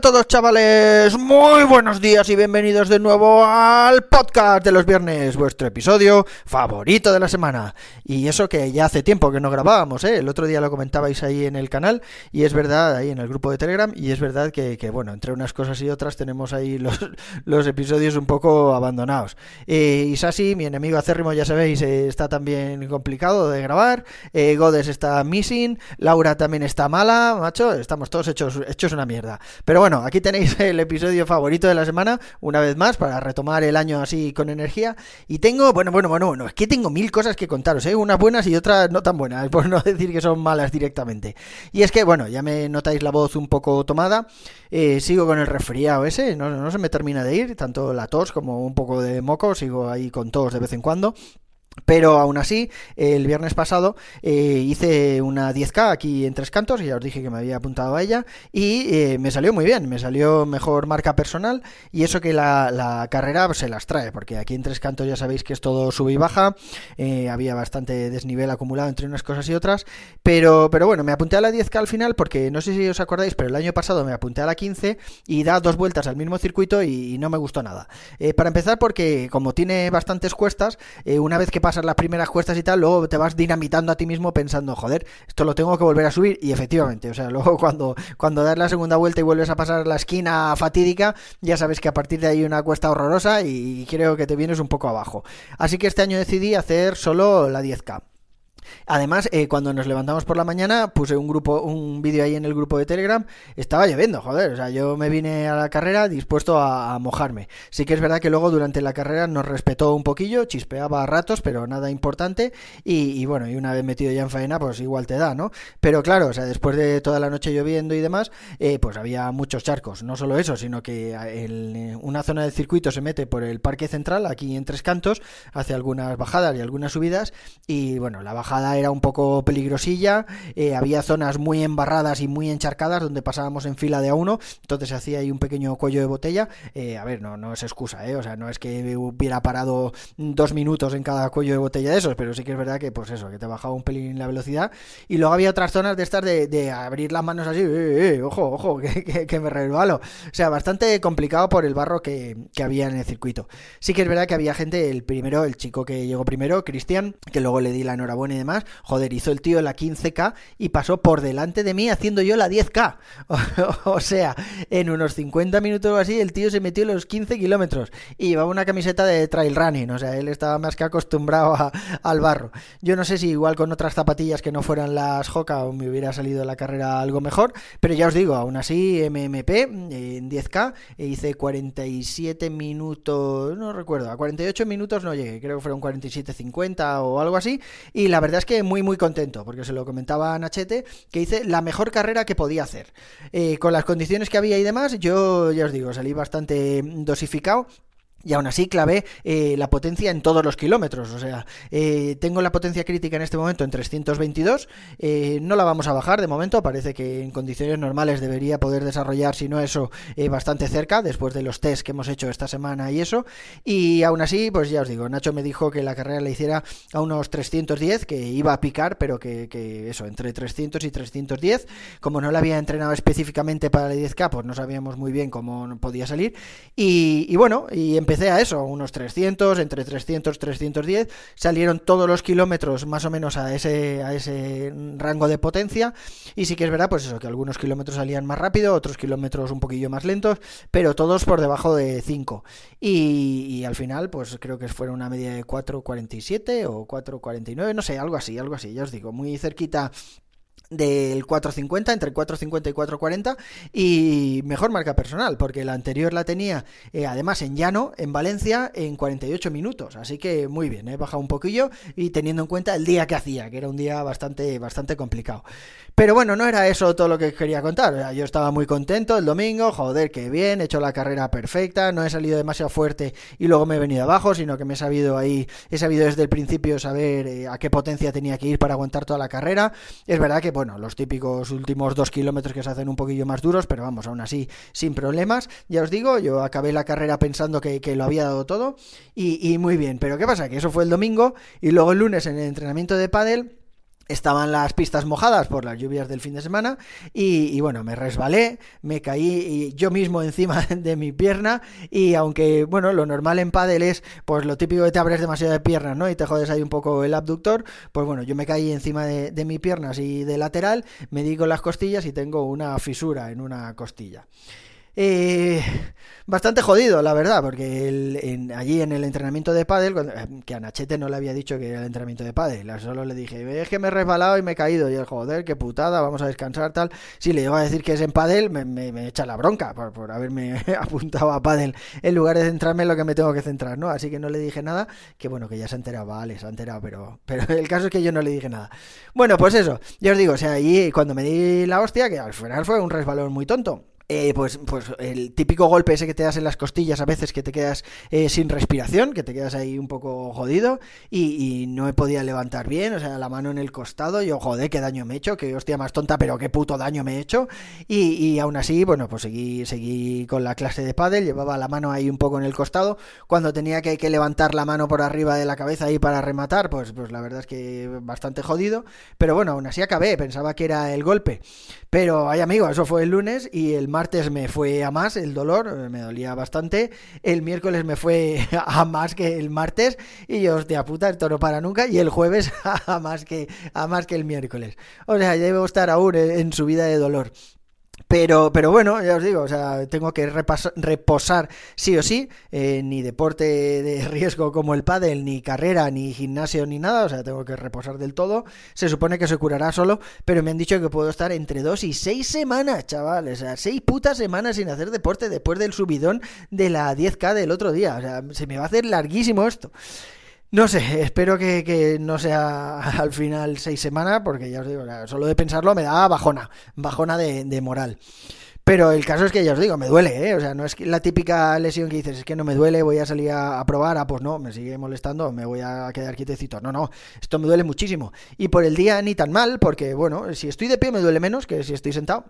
Todos chavales, muy buenos días y bienvenidos de nuevo al podcast de los viernes, vuestro episodio favorito de la semana. Y eso que ya hace tiempo que no grabábamos, ¿eh? el otro día lo comentabais ahí en el canal y es verdad, ahí en el grupo de Telegram, y es verdad que, bueno, entre unas cosas y otras tenemos ahí los, los episodios un poco abandonados. Eh, Isasi, mi enemigo acérrimo, ya sabéis, eh, está también complicado de grabar, eh, Godes está missing, Laura también está mala, macho, estamos todos hechos, hechos una mierda. Pero bueno, aquí tenéis el episodio favorito de la semana, una vez más, para retomar el año así con energía. Y tengo, bueno, bueno, bueno, bueno, es que tengo mil cosas que contaros, ¿eh? unas buenas y otras no tan buenas, por no decir que son malas directamente. Y es que, bueno, ya me notáis la voz un poco tomada, eh, sigo con el resfriado ese, no, no se me termina de ir, tanto la tos como un poco de moco, sigo ahí con tos de vez en cuando. Pero aún así, el viernes pasado eh, hice una 10K aquí en Tres Cantos, y ya os dije que me había apuntado a ella, y eh, me salió muy bien, me salió mejor marca personal, y eso que la, la carrera pues, se las trae, porque aquí en Tres Cantos ya sabéis que es todo sube y baja, eh, había bastante desnivel acumulado entre unas cosas y otras, pero, pero bueno, me apunté a la 10K al final, porque no sé si os acordáis, pero el año pasado me apunté a la 15 y da dos vueltas al mismo circuito y, y no me gustó nada. para empezar, porque como tiene bastantes cuestas, una vez que pasas las primeras cuestas y tal, luego te vas dinamitando a ti mismo pensando, joder, esto lo tengo que volver a subir. Y efectivamente, o sea, luego cuando, cuando das la segunda vuelta y vuelves a pasar la esquina fatídica, ya sabes que a partir de ahí una cuesta horrorosa y creo que te vienes un poco abajo. Así que este año decidí hacer solo la 10K. Además, eh, cuando nos levantamos por la mañana, puse un grupo, un vídeo ahí en el grupo de Telegram. Estaba lloviendo, joder. O sea, yo me vine a la carrera dispuesto a, mojarme. Sí que es verdad que luego durante la carrera nos respetó un poquillo, chispeaba a ratos, pero nada importante. Y, bueno, y una vez metido ya en faena, pues igual te da, ¿no? Pero claro, o sea, después de toda la noche lloviendo y demás, eh, pues había muchos charcos. No solo eso, sino que el, una zona del circuito se mete por el parque central, aquí en Tres Cantos, hace algunas bajadas y algunas subidas. Y bueno, la bajada era un poco peligrosilla, eh, había zonas muy embarradas y muy encharcadas donde pasábamos en fila de a uno, entonces se hacía ahí un pequeño cuello de botella. Eh, a ver, no, no es excusa, ¿eh? o sea, no es que hubiera parado dos minutos en cada cuello de botella de esos, pero sí que es verdad que, pues eso, que te bajaba un pelín la velocidad. Y luego había otras zonas de estas de, abrir las manos así, eh, ojo, ojo, que, me resbalo. O sea, bastante complicado por el barro que, que había en el circuito. Sí que es verdad que había gente, el primero, el chico que llegó primero, Cristian, que luego le di la enhorabuena y demás, joder, hizo el tío la 15K y pasó por delante de mí haciendo yo la 10K. O, sea, en unos 50 minutos o así, el tío se metió los 15 kilómetros y llevaba una camiseta de trail running. O sea, él estaba más que acostumbrado a, al barro. Yo no sé si igual con otras zapatillas que no fueran las Hoka me hubiera salido la carrera algo mejor, pero ya os digo, aún así, MMP en 10K hice 47 minutos, no recuerdo, a 48 minutos no llegué, creo que fueron 47.50 o algo así. Y la verdad es que muy, muy contento, porque se lo comentaba a Nachete, que hice la mejor carrera que podía hacer. Eh, con las condiciones que había y demás, yo ya os digo, salí bastante dosificado. Y aún así clavé eh, la potencia en todos los kilómetros. O sea, eh, tengo la potencia crítica en este momento en 322. Eh, no la vamos a bajar de momento. Parece que en condiciones normales debería poder desarrollar, si no eso, bastante cerca, después de los test que hemos hecho esta semana y eso. Y aún así, pues ya os digo, Nacho me dijo que la carrera la hiciera a unos 310, que iba a picar, pero que, eso, entre 300 y 310. Como no la había entrenado específicamente para la 10K, pues no sabíamos muy bien cómo podía salir. Y, bueno, y empecé a eso, unos 300, entre 300 y 310, salieron todos los kilómetros más o menos a ese, a ese rango de potencia, y sí que es verdad, pues eso, que algunos kilómetros salían más rápido, otros kilómetros un poquillo más lentos, pero todos por debajo de 5. Y, y al final, pues creo que fueron una media de 4.47 o 4.49, no sé, algo así, algo así, ya os digo, muy cerquita del 450, entre 450 y 440 y mejor marca personal, porque la anterior la tenía eh, además en llano, en Valencia, en 48 minutos, así que muy bien, he eh, bajado un poquillo y teniendo en cuenta el día que hacía, que era un día bastante, bastante complicado. Pero bueno, no era eso todo lo que quería contar, yo estaba muy contento el domingo, joder, qué bien, he hecho la carrera perfecta, no he salido demasiado fuerte y luego me he venido abajo, sino que me he sabido ahí, he sabido desde el principio saber eh, a qué potencia tenía que ir para aguantar toda la carrera, es verdad que bueno, los típicos últimos dos kilómetros que se hacen un poquillo más duros, pero vamos, aún así, sin problemas. Ya os digo, yo acabé la carrera pensando que, lo había dado todo y, y muy bien. Pero ¿qué pasa? Que eso fue el domingo y luego el lunes en el entrenamiento de pádel estaban las pistas mojadas por las lluvias del fin de semana y, bueno, me resbalé, me caí yo mismo encima de mi pierna y aunque, bueno, lo normal en pádel es pues lo típico que te abres demasiado de piernas, ¿no? Y te jodes ahí un poco el abductor, pues bueno, yo me caí encima de, de mi pierna así de lateral, me di con las costillas y tengo una fisura en una costilla. Eh, bastante jodido, la verdad, porque allí en el entrenamiento de pádel, eh, que a Nachete no le había dicho que era el entrenamiento de pádel, solo le dije, es que me he resbalado y me he caído, y el joder, qué putada, vamos a descansar, tal. Si le llego a decir que es en pádel, me, echa la bronca por, haberme apuntado a pádel en lugar de centrarme en lo que me tengo que centrar, ¿no? Así que no le dije nada, que bueno, que ya se ha enterado, vale, se ha enterado, pero, pero el caso es que yo no le dije nada. Bueno, pues eso, ya os digo, o sea, allí cuando me di la hostia, que al final fue un resbalón muy tonto. Eh, pues, pues el típico golpe ese que te das en las costillas a veces que te quedas eh, sin respiración, que te quedas ahí un poco jodido y, no me podía levantar bien, o sea, la mano en el costado, yo joder, qué daño me he hecho, qué hostia más tonta, pero qué puto daño me he hecho y, y aún así, bueno, pues seguí, seguí con la clase de pádel, llevaba la mano ahí un poco en el costado, cuando tenía que, que levantar la mano por arriba de la cabeza ahí para rematar, pues, pues la verdad es que bastante jodido, pero bueno, aún así acabé, pensaba que era el golpe, pero ay amigo, eso fue el lunes y el martes me fue a más el dolor, eh, me dolía bastante. El miércoles me fue a más que el martes y yo, hostia puta, esto no para nunca. Y el jueves a más que, a más que el miércoles. O sea, debo estar aún en subida de dolor. Pero, pero bueno, ya os digo, o sea, tengo que reposar sí o sí, eh, ni deporte de riesgo como el pádel, ni carrera, ni gimnasio, ni nada, o sea, tengo que reposar del todo. Se supone que se curará solo, pero me han dicho que puedo estar entre dos y seis semanas, chavales, o sea, seis putas semanas sin hacer deporte después del subidón de la 10K del otro día, o sea, se me va a hacer larguísimo esto. No sé, espero que, no sea al final seis semanas, porque ya os digo, solo de pensarlo me da bajona, bajona de, moral. Pero el caso es que ya os digo, me duele, ¿eh? O sea, no es la típica lesión que dices, es que no me duele, voy a salir a, probar, ah, pues no, me sigue molestando, me voy a quedar quietecito. No, no, esto me duele muchísimo. Y por el día ni tan mal, porque bueno, si estoy de pie me duele menos que si estoy sentado.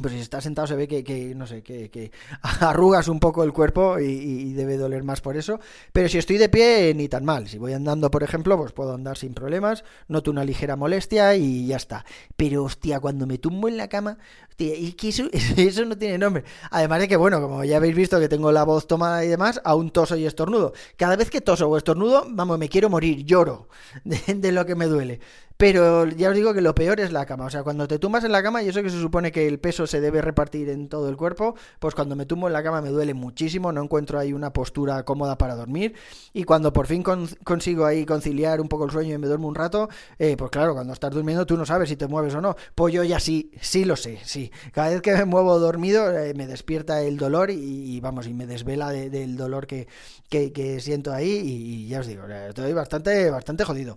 Pues si estás sentado se ve que, no sé, que, arrugas un poco el cuerpo y, debe doler más por eso. Pero si estoy de pie, ni tan mal. Si voy andando, por ejemplo, pues puedo andar sin problemas, noto una ligera molestia y ya está. Pero hostia, cuando me tumbo en la cama, hostia, eso, eso no tiene nombre. Además de que, bueno, como ya habéis visto que tengo la voz tomada y demás, aún toso y estornudo. Cada vez que toso o estornudo, vamos, me quiero morir, lloro de lo que me duele. Pero ya os digo que lo peor es la cama. O sea, cuando te tumbas en la cama, y eso que se supone que el peso se debe repartir en todo el cuerpo, pues cuando me tumbo en la cama me duele muchísimo, no encuentro ahí una postura cómoda para dormir. Y cuando por fin consigo ahí conciliar un poco el sueño y me duermo un rato, eh, pues claro, cuando estás durmiendo tú no sabes si te mueves o no. Pues yo ya sí, sí lo sé, sí. Cada vez que me muevo dormido eh, me despierta el dolor y, vamos, y me desvela del dolor que, que, siento ahí y, ya os digo, estoy bastante, bastante jodido.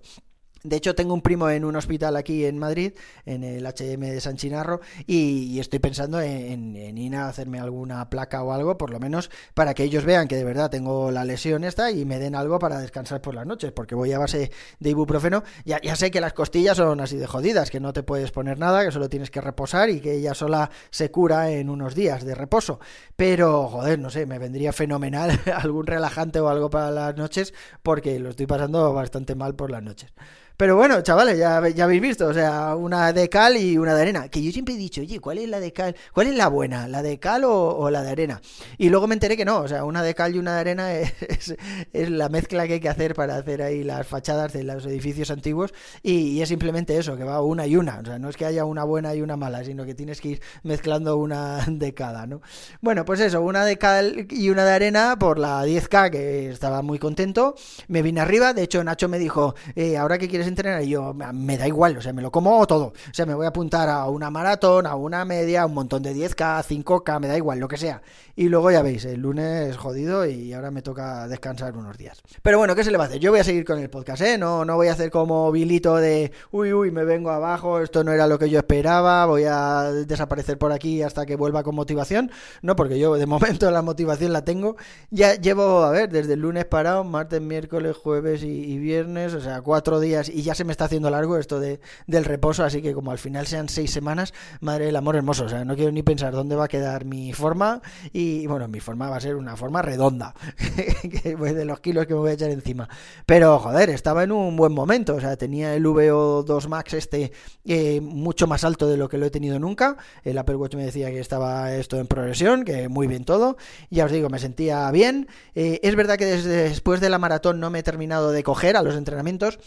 De hecho, tengo un primo en un hospital aquí en Madrid, en el HM de San Chinarro, y, estoy pensando en, ir a hacerme alguna placa o algo, por lo menos para que ellos vean que de verdad tengo la lesión esta y me den algo para descansar por las noches, porque voy a base de ibuprofeno. Ya, ya sé que las costillas son así de jodidas, que no te puedes poner nada, que solo tienes que reposar y que ella sola se cura en unos días de reposo. Pero, joder, no sé, me vendría fenomenal algún relajante o algo para las noches, porque lo estoy pasando bastante mal por las noches. Pero bueno, chavales, ya, ya habéis visto, o sea, una de cal y una de arena. Que yo siempre he dicho, oye, ¿cuál es la de cal? ¿Cuál es la buena? ¿La de cal o, la de arena? Y luego me enteré que no, o sea, una de cal y una de arena es, es, la mezcla que hay que hacer para hacer ahí las fachadas de los edificios antiguos. Y, es simplemente eso, que va una y una. O sea, no es que haya una buena y una mala, sino que tienes que ir mezclando una de cada, ¿no? Bueno, pues eso, una de cal y una de arena por la 10K, que estaba muy contento. Me vine arriba, de hecho, Nacho me dijo, eh, ahora que quieres entrenar? Y yo, me da igual, o sea, me lo como todo. O sea, me voy a apuntar a una maratón, a una media, a un montón de 10K, 5K, me da igual, lo que sea. Y luego ya veis, el lunes jodido y ahora me toca descansar unos días. Pero bueno, ¿qué se le va a hacer? Yo voy a seguir con el podcast, ¿eh? No, no voy a hacer como Vilito de, uy, uy, me vengo abajo, esto no era lo que yo esperaba, voy a desaparecer por aquí hasta que vuelva con motivación. No, porque yo de momento la motivación la tengo. Ya llevo, a ver, desde el lunes parado, martes, miércoles, jueves y, y viernes, o sea, cuatro días y ya se me está haciendo largo esto de, del reposo, así que como al final sean seis semanas, madre del amor hermoso, o sea, no quiero ni pensar dónde va a quedar mi forma y bueno, mi forma va a ser una forma redonda, de los kilos que me voy a echar encima. Pero joder, estaba en un buen momento, o sea, tenía el VO2 Max este eh, mucho más alto de lo que lo he tenido nunca, el Apple Watch me decía que estaba esto en progresión, que muy bien todo, ya os digo, me sentía bien, eh, es verdad que desde después de la maratón no me he terminado de coger a los entrenamientos,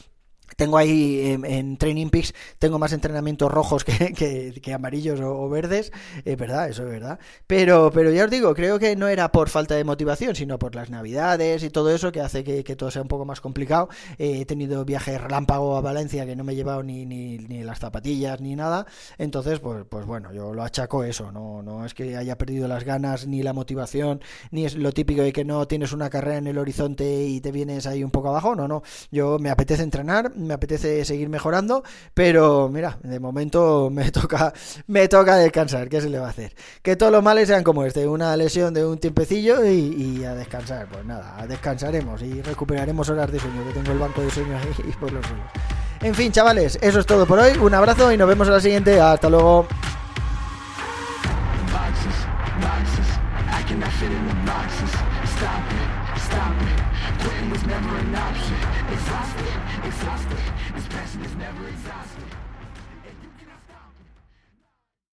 tengo ahí en, Training Peaks, tengo más entrenamientos rojos que, amarillos o, verdes, es verdad, eso es verdad. Pero, pero ya os digo, creo que no era por falta de motivación, sino por las navidades y todo eso que hace que, todo sea un poco más complicado. he tenido viajes relámpago a Valencia que no me he llevado ni, ni, ni, las zapatillas ni nada. Entonces, pues, pues bueno, yo lo achaco eso, no, no es que haya perdido las ganas ni la motivación, ni es lo típico de que no tienes una carrera en el horizonte y te vienes ahí un poco abajo, no, no. Yo me apetece entrenar me apetece seguir mejorando, pero mira, de momento me toca, me toca descansar, ¿qué se le va a hacer? Que todos los males sean como este, una lesión de un tiempecillo y, a descansar, pues nada, descansaremos y recuperaremos horas de sueño, que tengo el banco de sueño ahí por los suelos. En fin, chavales, eso es todo por hoy, un abrazo y nos vemos a la siguiente, hasta luego. Exhausted, this passion is never exhausted.